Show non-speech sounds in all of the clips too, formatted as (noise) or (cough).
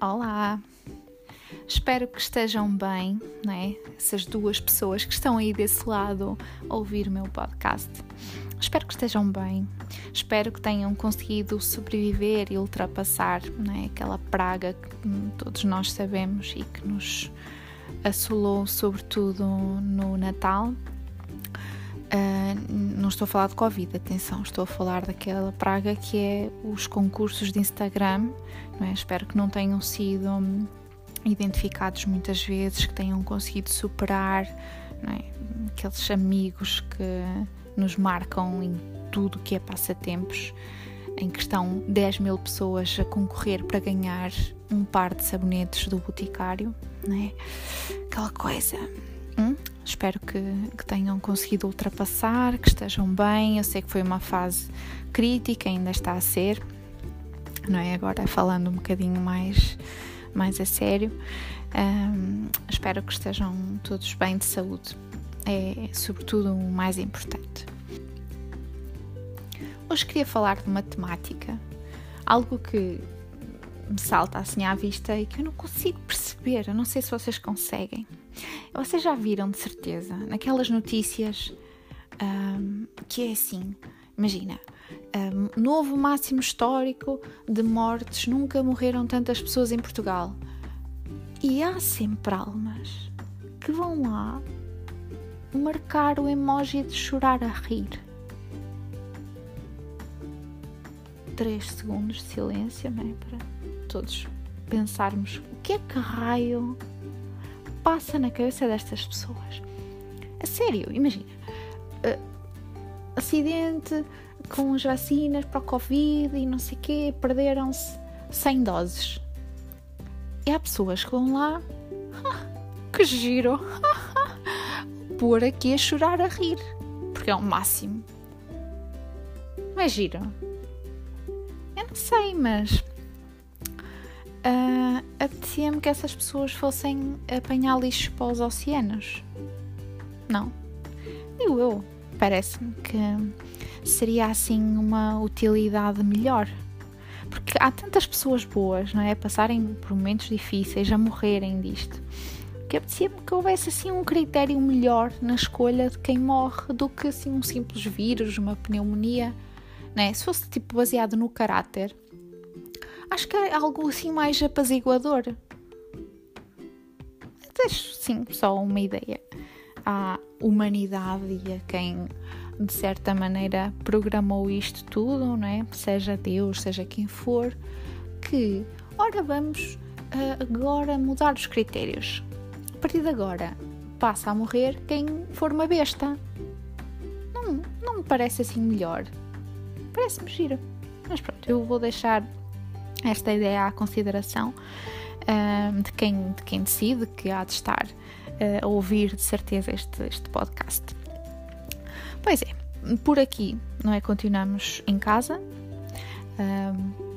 Olá! Espero que estejam bem, né? Essas duas pessoas que estão aí desse lado a ouvir o meu podcast. Espero que estejam bem. Espero que tenham conseguido sobreviver e ultrapassar né? aquela praga que todos nós sabemos e que nos assolou, sobretudo no Natal. Uh, não estou a falar de Covid, atenção, estou a falar daquela praga que é os concursos de Instagram é? Espero que não tenham sido hum, identificados muitas vezes, que tenham conseguido superar é? aqueles amigos que nos marcam em tudo que é passatempos, em que estão 10 mil pessoas a concorrer para ganhar um par de sabonetes do Boticário, é? aquela coisa. Hum? Espero que, que, tenham conseguido ultrapassar, que estejam bem. Eu sei que foi uma fase crítica, ainda está a ser, não é? Agora falando um bocadinho mais, mais a sério, um, espero que estejam todos bem de saúde. É sobretudo o mais importante. Hoje queria falar de matemática, algo que me salta assim à vista e que eu não consigo perceber. Eu não sei se vocês conseguem. Vocês já viram de certeza naquelas notícias um, que é assim: imagina, um, novo máximo histórico de mortes, nunca morreram tantas pessoas em Portugal. E há sempre almas que vão lá marcar o emoji de chorar a rir. Três segundos de silêncio, não é? Para todos pensarmos o que é que raio passa na cabeça destas pessoas. A sério, imagina. Uh, acidente, com as vacinas para o Covid e não sei o quê, perderam-se 100 doses. E há pessoas que vão lá, que giro, por aqui a chorar, a rir, porque é o máximo. É giro? Sei, mas uh, apetecia-me que essas pessoas fossem apanhar lixo para os oceanos. Não. Digo eu. Parece-me que seria assim uma utilidade melhor. Porque há tantas pessoas boas, não é? A passarem por momentos difíceis, a morrerem disto. Que apetecia-me que houvesse assim um critério melhor na escolha de quem morre do que assim um simples vírus, uma pneumonia, não é? Se fosse tipo baseado no caráter, acho que é algo assim mais apaziguador. Deixo sim só uma ideia à humanidade e a quem de certa maneira programou isto tudo, não é? Seja Deus, seja quem for, que ora vamos uh, agora mudar os critérios. A partir de agora passa a morrer quem for uma besta. Não, não me parece assim melhor. Parece-me giro. Mas pronto, eu vou deixar esta ideia à consideração uh, de, quem, de quem decide que há de estar uh, a ouvir de certeza este, este podcast. Pois é, por aqui, não é? Continuamos em casa. Um,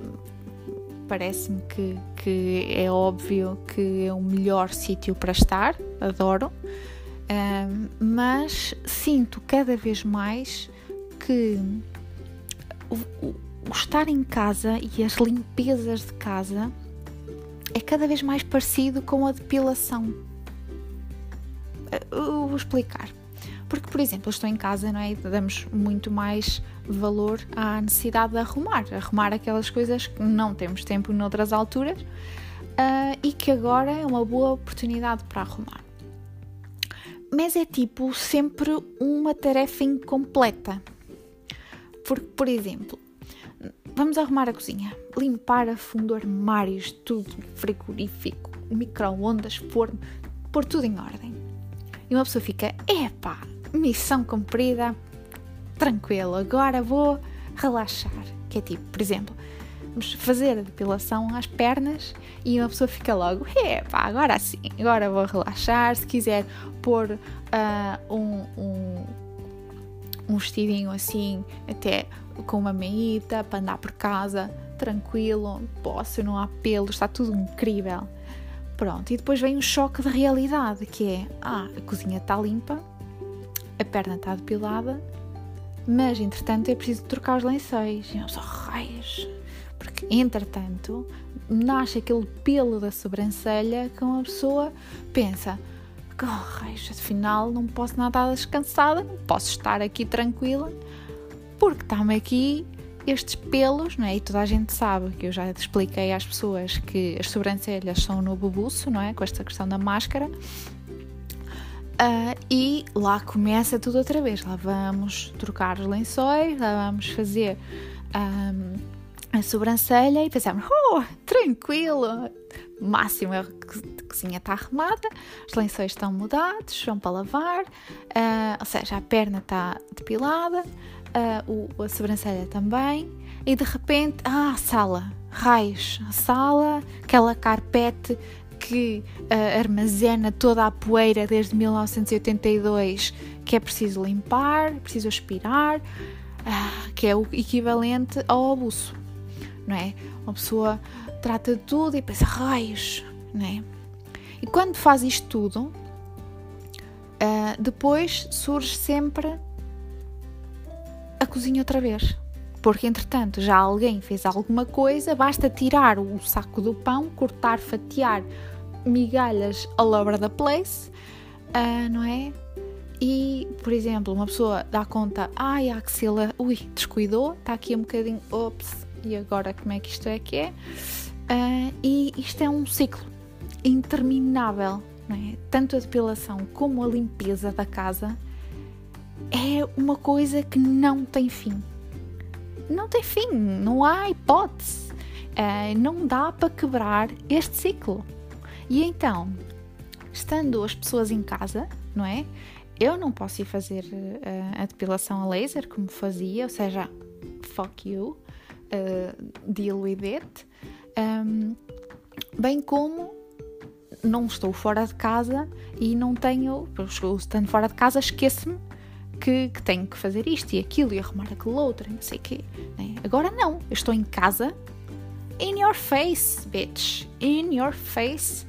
Parece-me que, que é óbvio que é o melhor sítio para estar, adoro, um, mas sinto cada vez mais que o, o, estar em casa e as limpezas de casa é cada vez mais parecido com a depilação. Eu vou explicar. Porque, por exemplo, eu estou em casa, não é? Damos muito mais valor à necessidade de arrumar, arrumar aquelas coisas que não temos tempo noutras alturas uh, e que agora é uma boa oportunidade para arrumar. Mas é tipo sempre uma tarefa incompleta. Porque, por exemplo, vamos arrumar a cozinha, limpar a fundo armários, tudo, frigorífico, micro-ondas, forno, pôr tudo em ordem. E uma pessoa fica, epá, missão cumprida, tranquilo, agora vou relaxar. Que é tipo, por exemplo, vamos fazer a depilação às pernas e uma pessoa fica logo, epá, agora sim, agora vou relaxar. Se quiser pôr uh, um, um, um vestidinho assim, até com uma meita para andar por casa, tranquilo, posso, não há pelo, está tudo incrível. Pronto, e depois vem um choque de realidade, que é, ah, a cozinha está limpa, a perna está depilada, mas entretanto é preciso trocar os lençóis. E eu só raios, Porque, entretanto, nasce aquele pelo da sobrancelha que uma pessoa pensa: oh, raios, afinal não posso nada descansada, não posso estar aqui tranquila, porque está-me aqui estes pelos, não é? E toda a gente sabe que eu já expliquei às pessoas que as sobrancelhas são o novo buço, não é? Com esta questão da máscara. Uh, e lá começa tudo outra vez. Lá vamos trocar os lençóis, lá vamos fazer um, a sobrancelha e pensamos, oh, tranquilo, máximo, a cozinha está arrumada, os lençóis estão mudados, vão para lavar, uh, ou seja, a perna está depilada, uh, o, a sobrancelha também, e de repente, ah, sala, raios, sala, aquela carpete que uh, armazena toda a poeira desde 1982 que é preciso limpar, preciso aspirar, que é o equivalente ao abuso, não é? Uma pessoa trata de tudo e pensa, raios, não é? E quando faz isto tudo, uh, depois surge sempre a cozinha outra vez. Porque entretanto já alguém fez alguma coisa, basta tirar o saco do pão, cortar, fatiar migalhas all over the place, uh, não é? E, por exemplo, uma pessoa dá conta, ai, a axila, ui, descuidou, está aqui um bocadinho, ops, e agora como é que isto é que é? Uh, e isto é um ciclo interminável, é? Tanto a depilação como a limpeza da casa é uma coisa que não tem fim. Não tem fim, não há hipótese. Uh, não dá para quebrar este ciclo. E então, estando as pessoas em casa, não é? Eu não posso ir fazer uh, a depilação a laser como fazia, ou seja, fuck you, uh, deal. Um, bem como não estou fora de casa e não tenho, estando fora de casa, esqueço-me que, que, tenho que fazer isto e aquilo e arrumar aquilo outro, não sei o quê. Né? Agora não, eu estou em casa, in your face, bitch, in your face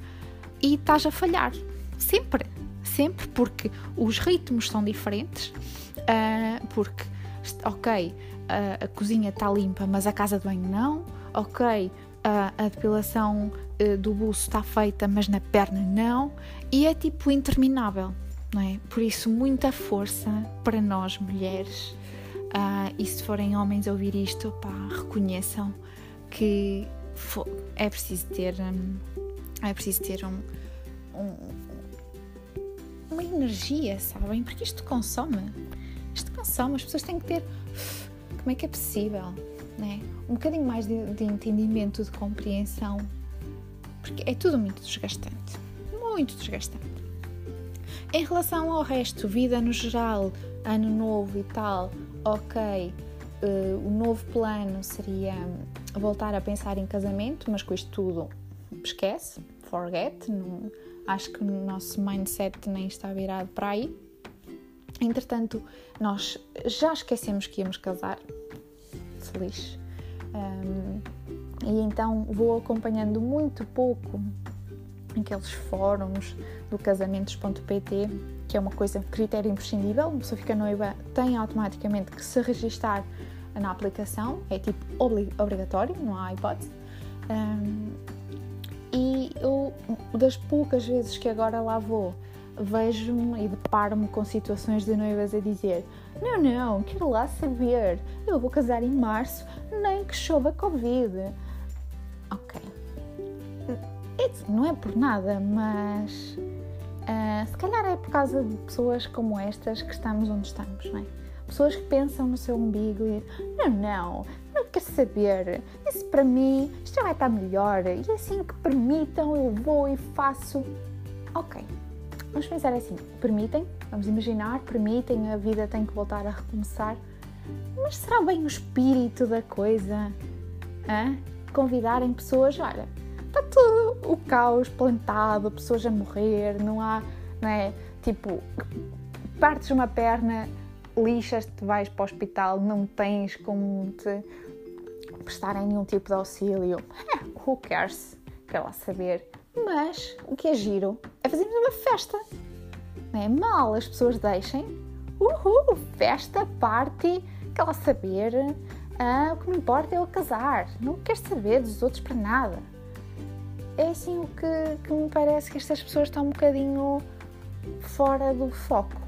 e estás a falhar. Sempre, sempre, porque os ritmos são diferentes, uh, porque, ok, uh, a cozinha está limpa, mas a casa de banho não, ok, uh, a depilação do buço está feita, mas na perna não, e é tipo interminável, não é? Por isso, muita força para nós mulheres. e se forem homens a ouvir isto, pá, reconheçam que é preciso ter. Um, é preciso ter um, um, uma energia, sabem? Porque isto consome. Isto consome. As pessoas têm que ter. Como é que é possível? Né? Um bocadinho mais de, de entendimento, de compreensão. Porque é tudo muito desgastante. Muito desgastante. Em relação ao resto, vida no geral, ano novo e tal, ok. Uh, o novo plano seria voltar a pensar em casamento, mas com isto tudo esquece, forget, não, acho que o nosso mindset nem está virado para aí. Entretanto, nós já esquecemos que íamos casar, feliz. Um, e então vou acompanhando muito pouco aqueles fóruns do casamentos.pt, que é uma coisa, critério imprescindível. Uma pessoa fica noiva, tem automaticamente que se registar na aplicação, é tipo obrigatório, não há hipótese. Um, e eu, das poucas vezes que agora lá vou, vejo-me e deparo-me com situações de noivas a dizer: Não, não, quero lá saber, eu vou casar em março, nem que chova Covid. Ok. não é por nada, mas uh, se calhar é por causa de pessoas como estas que estamos onde estamos, não é? Pessoas que pensam no seu umbigo e não, não, não quer saber. Isso para mim, isto vai estar melhor. E assim que permitam, eu vou e faço. Ok, vamos pensar assim: permitem, vamos imaginar, permitem, a vida tem que voltar a recomeçar. Mas será bem o espírito da coisa? Hã? Convidarem pessoas, olha, está tudo o caos plantado, pessoas a morrer, não há, não é? Tipo, partes uma perna, lixas-te, vais para o hospital, não tens como te prestarem nenhum tipo de auxílio. É, who cares? Quer lá saber. Mas o que é giro é fazermos uma festa. Não é mal as pessoas deixem. Uhul! Festa, party, quer lá saber. Ah, o que me importa é eu casar. Não quero saber dos outros para nada. É assim o que, que me parece que estas pessoas estão um bocadinho fora do foco.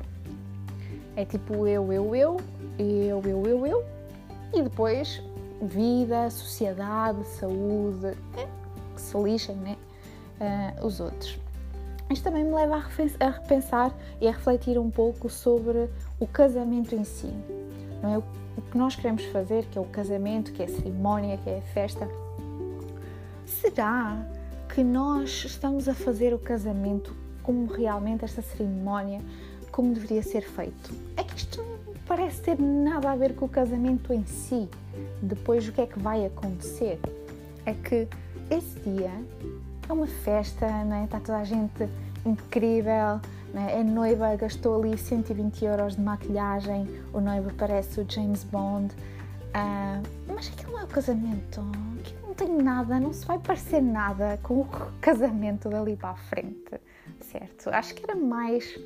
É tipo eu, eu, eu, eu, eu, eu, eu, e depois vida, sociedade, saúde, é, que se lixem, né? Uh, os outros. Isto também me leva a repensar e a refletir um pouco sobre o casamento em si. Não é? O que nós queremos fazer, que é o casamento, que é a cerimónia, que é a festa. Será que nós estamos a fazer o casamento como realmente esta cerimónia, como deveria ser feito? É que isto não parece ter nada a ver com o casamento em si. Depois, o que é que vai acontecer? É que esse dia é uma festa, não é? está toda a gente incrível, é? a noiva gastou ali 120 euros de maquilhagem, o noivo parece o James Bond, uh, mas aquilo não é o casamento, aquilo não tem nada, não se vai parecer nada com o (laughs) casamento dali para a frente, certo? Acho que era mais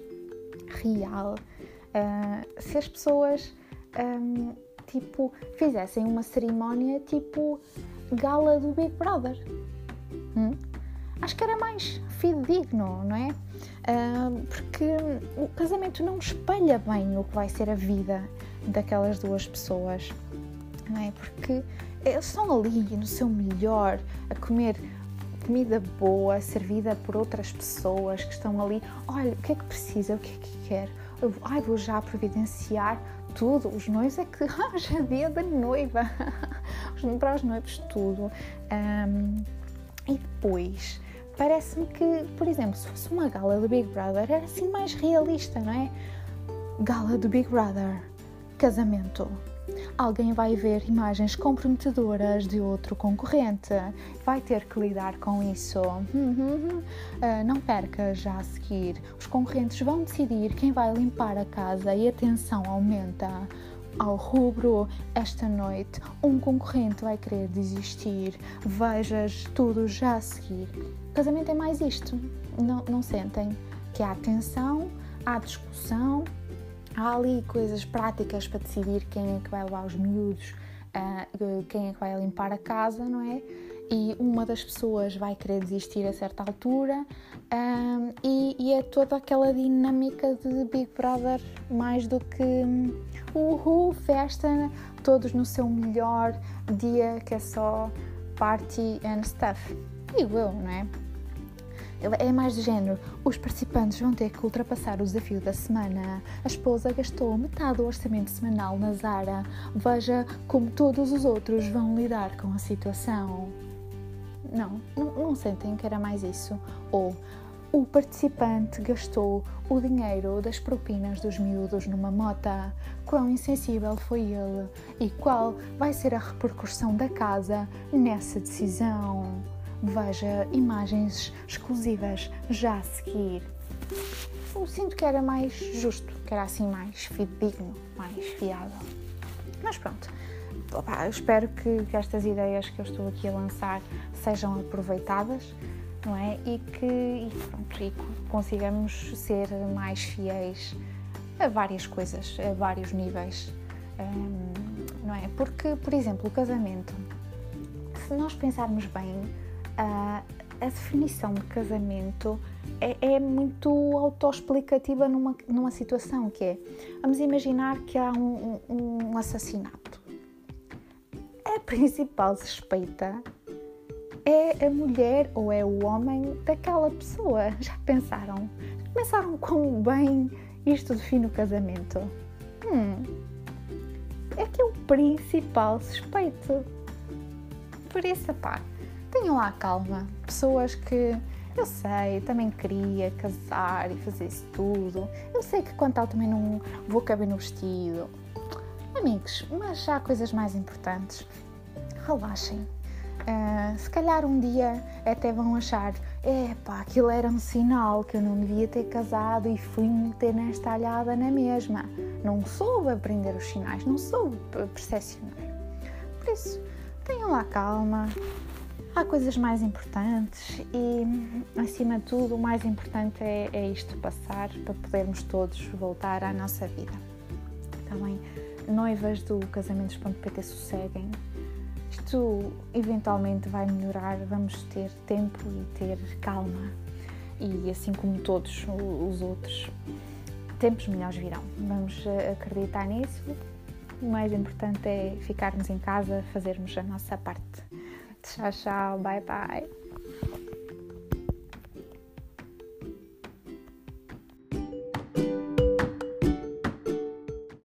real uh, se as pessoas um, tipo fizessem uma cerimónia tipo gala do Big Brother. Hum? Acho que era mais fidedigno, não é? Uh, porque o casamento não espelha bem o que vai ser a vida daquelas duas pessoas, não é? Porque eles estão ali no seu melhor a comer comida boa servida por outras pessoas que estão ali. Olha, o que é que precisa? O que é que quer? Ai, vou já providenciar tudo. Os noivos é que (laughs) já é dia da noiva. (laughs) para os noivos, tudo. Um, e depois parece-me que, por exemplo, se fosse uma gala do Big Brother, era assim mais realista, não é? Gala do Big Brother, casamento. Alguém vai ver imagens comprometedoras de outro concorrente, vai ter que lidar com isso. Uh, não perca já a seguir. Os concorrentes vão decidir quem vai limpar a casa e a tensão aumenta ao rubro esta noite. Um concorrente vai querer desistir. Vejas tudo já a seguir. Casamento é mais isto. Não, não sentem que há tensão, há discussão, há ali coisas práticas para decidir quem é que vai levar os miúdos, uh, quem é que vai limpar a casa, não é? E uma das pessoas vai querer desistir a certa altura, um, e, e, é toda aquela dinâmica de Big Brother mais do que uhul, festa, todos no seu melhor dia que é só party and stuff. Digo eu, não é? É mais do género, os participantes vão ter que ultrapassar o desafio da semana. A esposa gastou metade do orçamento semanal na Zara. Veja como todos os outros vão lidar com a situação. Não, não, não sentem que era mais isso. Ou o participante gastou o dinheiro das propinas dos miúdos numa mota. Quão insensível foi ele e qual vai ser a repercussão da casa nessa decisão? Veja imagens exclusivas já a seguir. Eu sinto que era mais justo, que era assim mais fidedigno, mais fiável. Mas pronto, Eu espero que, que estas ideias que eu estou aqui a lançar sejam aproveitadas não é? E que, e pronto, e consigamos ser mais fiéis a várias coisas, a vários níveis, um, não é? Porque, por exemplo, o casamento, se nós pensarmos bem, a, a definição de casamento é, é muito autoexplicativa numa, numa situação que é, vamos imaginar que há um, um, um assassinato. A principal suspeita é a mulher ou é o homem daquela pessoa. Já pensaram? Pensaram como bem isto define o casamento? Hum, é que é o principal suspeito. Por isso, pá, tenham lá calma. Pessoas que eu sei, também queria casar e fazer isso tudo. Eu sei que quanto tal também não vou caber no vestido. Amigos, mas há coisas mais importantes. Relaxem Uh, se calhar um dia até vão achar: epá, aquilo era um sinal que eu não devia ter casado e fui meter nesta alhada na mesma. Não soube aprender os sinais, não soube percepcionar. Por isso, tenham lá calma, há coisas mais importantes e, acima de tudo, o mais importante é, é isto passar para podermos todos voltar à nossa vida. Bem? noivas do casamentos.pt sosseguem. Isto eventualmente vai melhorar, vamos ter tempo e ter calma. E assim como todos os outros, tempos melhores virão. Vamos eh, acreditar nisso. O mais importante é ficarmos em casa, fazermos a nossa parte. Tchau, tchau, bye bye.